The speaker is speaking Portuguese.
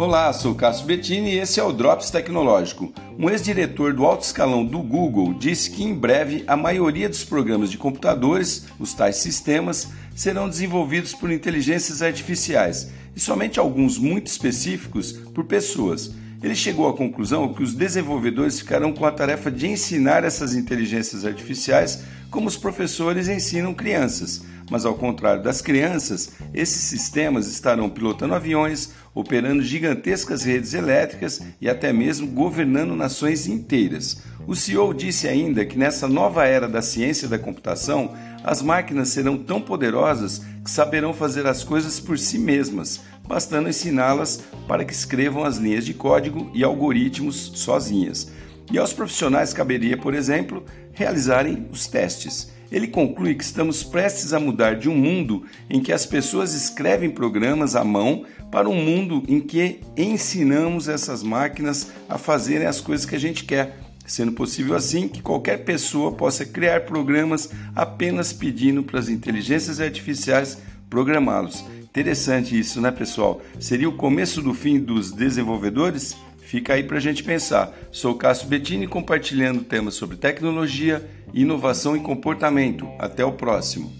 Olá, sou Cássio Bettini e esse é o Drops Tecnológico. Um ex-diretor do alto escalão do Google disse que em breve a maioria dos programas de computadores, os tais sistemas, serão desenvolvidos por inteligências artificiais e somente alguns muito específicos por pessoas. Ele chegou à conclusão que os desenvolvedores ficarão com a tarefa de ensinar essas inteligências artificiais como os professores ensinam crianças. Mas ao contrário das crianças, esses sistemas estarão pilotando aviões, operando gigantescas redes elétricas e até mesmo governando nações inteiras. O CEO disse ainda que nessa nova era da ciência da computação, as máquinas serão tão poderosas que saberão fazer as coisas por si mesmas, bastando ensiná-las para que escrevam as linhas de código e algoritmos sozinhas. E aos profissionais caberia, por exemplo, realizarem os testes. Ele conclui que estamos prestes a mudar de um mundo em que as pessoas escrevem programas à mão para um mundo em que ensinamos essas máquinas a fazerem as coisas que a gente quer, sendo possível assim que qualquer pessoa possa criar programas apenas pedindo para as inteligências artificiais programá-los. Interessante isso, né, pessoal? Seria o começo do fim dos desenvolvedores? Fica aí para a gente pensar. Sou Cássio Bettini compartilhando temas sobre tecnologia, inovação e comportamento. Até o próximo.